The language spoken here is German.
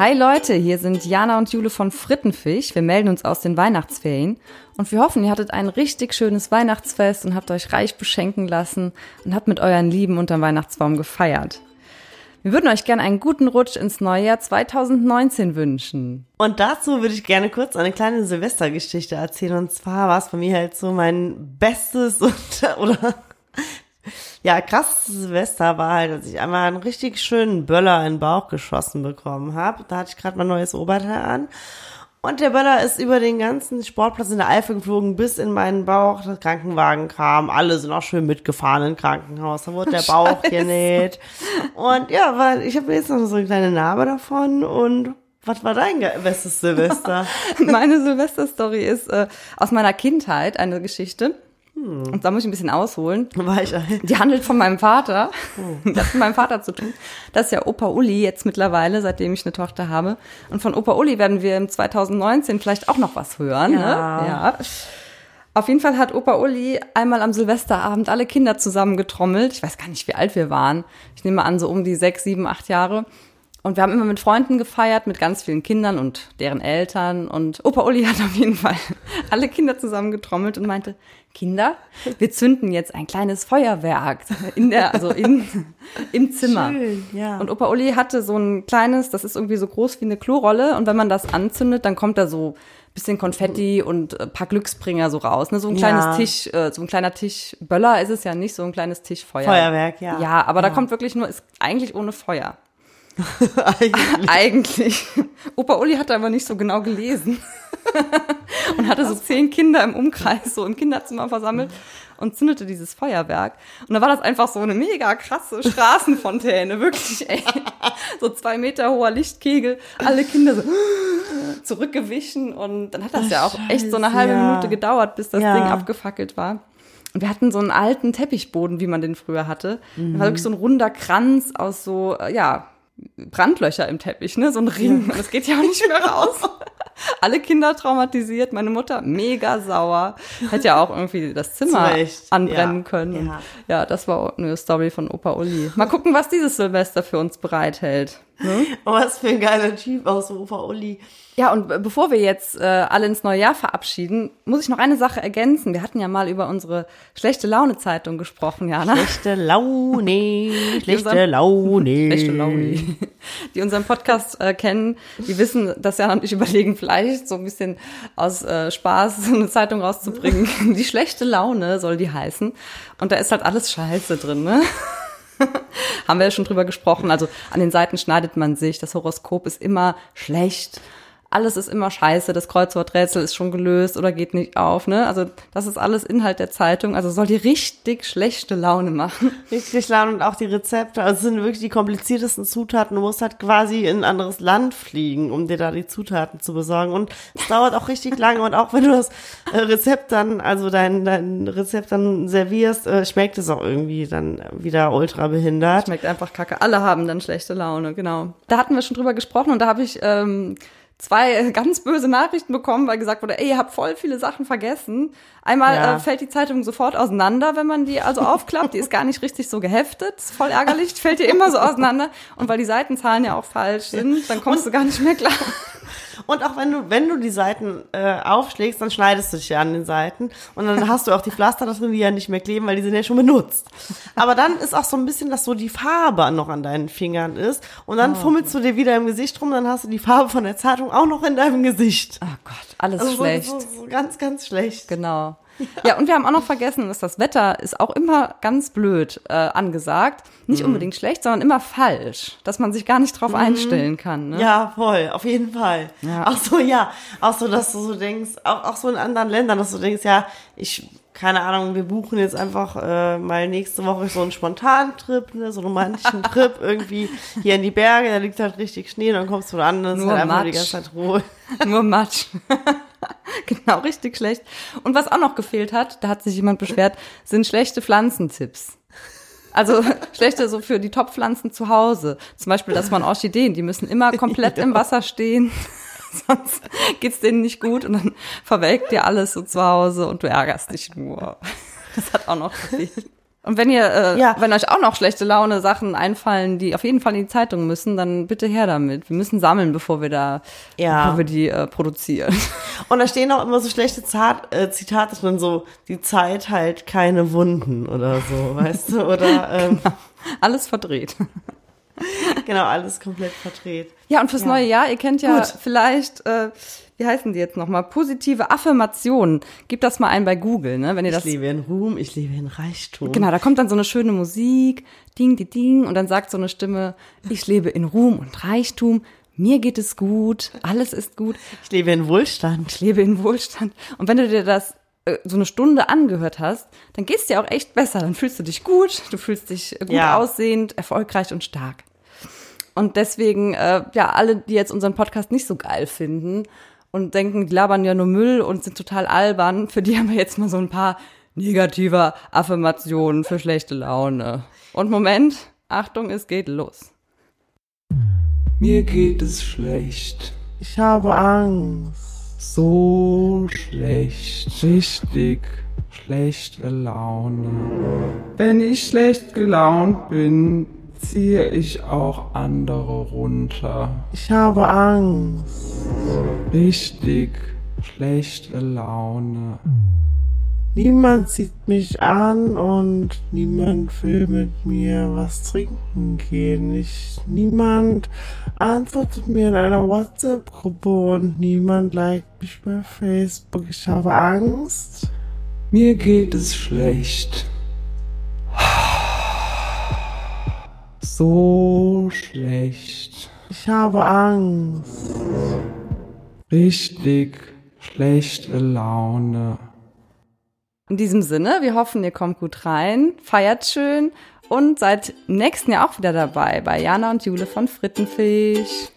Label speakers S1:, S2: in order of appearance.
S1: Hi Leute, hier sind Jana und Jule von Frittenfisch. Wir melden uns aus den Weihnachtsferien und wir hoffen, ihr hattet ein richtig schönes Weihnachtsfest und habt euch reich beschenken lassen und habt mit euren Lieben unterm Weihnachtsbaum gefeiert. Wir würden euch gerne einen guten Rutsch ins neue Jahr 2019 wünschen.
S2: Und dazu würde ich gerne kurz eine kleine Silvestergeschichte erzählen. Und zwar war es bei mir halt so mein bestes oder ja, krass Silvester war halt, dass ich einmal einen richtig schönen Böller in den Bauch geschossen bekommen habe. Da hatte ich gerade mein neues Oberteil an. Und der Böller ist über den ganzen Sportplatz in der Eifel geflogen, bis in meinen Bauch. Der Krankenwagen kam, alle sind auch schön mitgefahren im Krankenhaus. Da wurde der Bauch genäht. Und ja, weil ich habe jetzt noch so eine kleine Narbe davon und was war dein bestes Silvester?
S1: Meine Silvester-Story ist äh, aus meiner Kindheit eine Geschichte. Hm. Und da muss ich ein bisschen ausholen. Die handelt von meinem Vater. Oh. Das hat mit meinem Vater zu tun. Das ist ja Opa Uli jetzt mittlerweile, seitdem ich eine Tochter habe. Und von Opa Uli werden wir im 2019 vielleicht auch noch was hören. Ne? Ja. Ne? ja. Auf jeden Fall hat Opa Uli einmal am Silvesterabend alle Kinder zusammengetrommelt. Ich weiß gar nicht, wie alt wir waren. Ich nehme an, so um die sechs, sieben, acht Jahre. Und wir haben immer mit Freunden gefeiert, mit ganz vielen Kindern und deren Eltern. Und Opa Uli hat auf jeden Fall alle Kinder zusammengetrommelt und meinte, Kinder, wir zünden jetzt ein kleines Feuerwerk in der, also in, im Zimmer. Schön, ja. Und Opa Uli hatte so ein kleines, das ist irgendwie so groß wie eine Klorolle. Und wenn man das anzündet, dann kommt da so bisschen Konfetti und ein paar Glücksbringer so raus. Ne? So ein kleines ja. Tisch, äh, so ein kleiner Tisch. Böller ist es ja nicht, so ein kleines Tischfeuer.
S2: Feuerwerk, ja.
S1: Ja, aber ja. da kommt wirklich nur, ist eigentlich ohne Feuer. eigentlich. eigentlich. Opa Uli hatte aber nicht so genau gelesen und hatte so zehn Kinder im Umkreis so im Kinderzimmer versammelt und zündete dieses Feuerwerk. Und da war das einfach so eine mega krasse Straßenfontäne, wirklich, ey. So zwei Meter hoher Lichtkegel, alle Kinder so zurückgewichen und dann hat das ja auch echt so eine halbe ja. Minute gedauert, bis das ja. Ding abgefackelt war. Und wir hatten so einen alten Teppichboden, wie man den früher hatte. Mhm. Da war wirklich so ein runder Kranz aus so, ja, Brandlöcher im Teppich, ne? So ein Ring. Das geht ja auch nicht mehr raus. Alle Kinder traumatisiert, meine Mutter mega sauer. Hätte ja auch irgendwie das Zimmer anbrennen ja. können. Ja. ja, das war eine Story von Opa Uli. Mal gucken, was dieses Silvester für uns bereithält.
S2: Ne? Oh, was für ein geiler Typ aus Opa Uli.
S1: Ja, und bevor wir jetzt äh, alle ins neue Jahr verabschieden, muss ich noch eine Sache ergänzen. Wir hatten ja mal über unsere schlechte Laune-Zeitung gesprochen, Jana.
S2: Schlechte Laune, schlechte Laune.
S1: Schlechte Laune. Die unseren Podcast äh, kennen, die wissen, dass Jana und ich überlegen, vielleicht so ein bisschen aus äh, Spaß eine Zeitung rauszubringen. Die schlechte Laune soll die heißen. Und da ist halt alles Scheiße drin, ne? Haben wir ja schon drüber gesprochen. Also an den Seiten schneidet man sich. Das Horoskop ist immer schlecht alles ist immer scheiße, das Kreuzworträtsel ist schon gelöst oder geht nicht auf, ne? Also das ist alles Inhalt der Zeitung, also soll die richtig schlechte Laune machen.
S2: Richtig Laune und auch die Rezepte, also sind wirklich die kompliziertesten Zutaten. Du musst halt quasi in ein anderes Land fliegen, um dir da die Zutaten zu besorgen und es dauert auch richtig lange und auch wenn du das äh, Rezept dann, also dein, dein Rezept dann servierst, äh, schmeckt es auch irgendwie dann wieder ultra behindert.
S1: Schmeckt einfach kacke. Alle haben dann schlechte Laune, genau. Da hatten wir schon drüber gesprochen und da habe ich ähm, zwei ganz böse Nachrichten bekommen, weil gesagt wurde, ey, ihr habt voll viele Sachen vergessen. Einmal ja. äh, fällt die Zeitung sofort auseinander, wenn man die also aufklappt. Die ist gar nicht richtig so geheftet. voll ärgerlich, fällt dir immer so auseinander. Und weil die Seitenzahlen ja auch falsch sind, dann kommst du gar nicht mehr klar.
S2: Und auch wenn du, wenn du die Seiten äh, aufschlägst, dann schneidest du dich ja an den Seiten. Und dann hast du auch die Pflaster da drin, die ja nicht mehr kleben, weil die sind ja schon benutzt. Aber dann ist auch so ein bisschen, dass so die Farbe noch an deinen Fingern ist. Und dann oh. fummelst du dir wieder im Gesicht rum, dann hast du die Farbe von der Zeitung auch noch in deinem Gesicht.
S1: Oh Gott, alles also schlecht.
S2: So, so, so ganz, ganz schlecht.
S1: Genau. Ja, und wir haben auch noch vergessen, dass das Wetter ist auch immer ganz blöd äh, angesagt. Nicht mhm. unbedingt schlecht, sondern immer falsch. Dass man sich gar nicht drauf mhm. einstellen kann. Ne?
S2: Ja, voll, auf jeden Fall. Ja. Auch so, ja, auch so, dass du so denkst, auch, auch so in anderen Ländern, dass du denkst, ja, ich keine Ahnung, wir buchen jetzt einfach äh, mal nächste Woche so einen spontanen Trip, ne, so einen romantischen Trip irgendwie hier in die Berge, da liegt halt richtig Schnee, dann kommst du da an, dann ist halt einfach die ganze Zeit Ruhe.
S1: Nur Matsch. genau, richtig schlecht. Und was auch noch gefehlt hat, da hat sich jemand beschwert, sind schlechte Pflanzentipps. Also schlechte so für die Topfpflanzen zu Hause. Zum Beispiel, dass man Orchideen, die müssen immer komplett ja. im Wasser stehen. sonst geht's denen nicht gut und dann verwelkt dir alles so zu Hause und du ärgerst dich nur. Das hat auch noch gefehlt. Und wenn ihr, äh, ja. wenn euch auch noch schlechte Laune Sachen einfallen, die auf jeden Fall in die Zeitung müssen, dann bitte her damit. Wir müssen sammeln, bevor wir da, ja. bevor wir die äh, produzieren.
S2: Und da stehen auch immer so schlechte Zat äh, Zitate drin, so die Zeit halt keine Wunden oder so, weißt du? Oder ähm,
S1: genau. alles verdreht.
S2: Genau, alles komplett verdreht.
S1: Ja, und fürs ja. neue Jahr, ihr kennt ja Gut. vielleicht, äh, wie heißen die jetzt nochmal? Positive Affirmationen. Gebt das mal ein bei Google, ne? Wenn ihr das.
S2: Ich lebe in Ruhm, ich lebe in Reichtum.
S1: Genau, da kommt dann so eine schöne Musik, ding, ding, ding, und dann sagt so eine Stimme, ich lebe in Ruhm und Reichtum. Mir geht es gut, alles ist gut.
S2: Ich lebe in Wohlstand.
S1: Ich lebe in Wohlstand. Und wenn du dir das äh, so eine Stunde angehört hast, dann geht's dir auch echt besser. Dann fühlst du dich gut, du fühlst dich gut ja. aussehend, erfolgreich und stark. Und deswegen, äh, ja, alle, die jetzt unseren Podcast nicht so geil finden und denken, die labern ja nur Müll und sind total albern, für die haben wir jetzt mal so ein paar negative Affirmationen für schlechte Laune. Und Moment, Achtung, es geht los.
S3: Mir geht es schlecht.
S2: Ich habe Angst.
S3: So schlecht. Richtig schlechte Laune. Wenn ich schlecht gelaunt bin, ziehe ich auch andere runter.
S2: Ich habe Angst.
S3: Richtig schlechte Laune.
S2: Niemand sieht mich an und niemand will mit mir was trinken gehen. Ich, niemand antwortet mir in einer WhatsApp-Gruppe und niemand liked mich bei Facebook. Ich habe Angst.
S3: Mir geht es schlecht. So schlecht.
S2: Ich habe Angst.
S3: Richtig schlechte Laune.
S1: In diesem Sinne, wir hoffen, ihr kommt gut rein, feiert schön und seid nächsten Jahr auch wieder dabei bei Jana und Jule von Frittenfisch.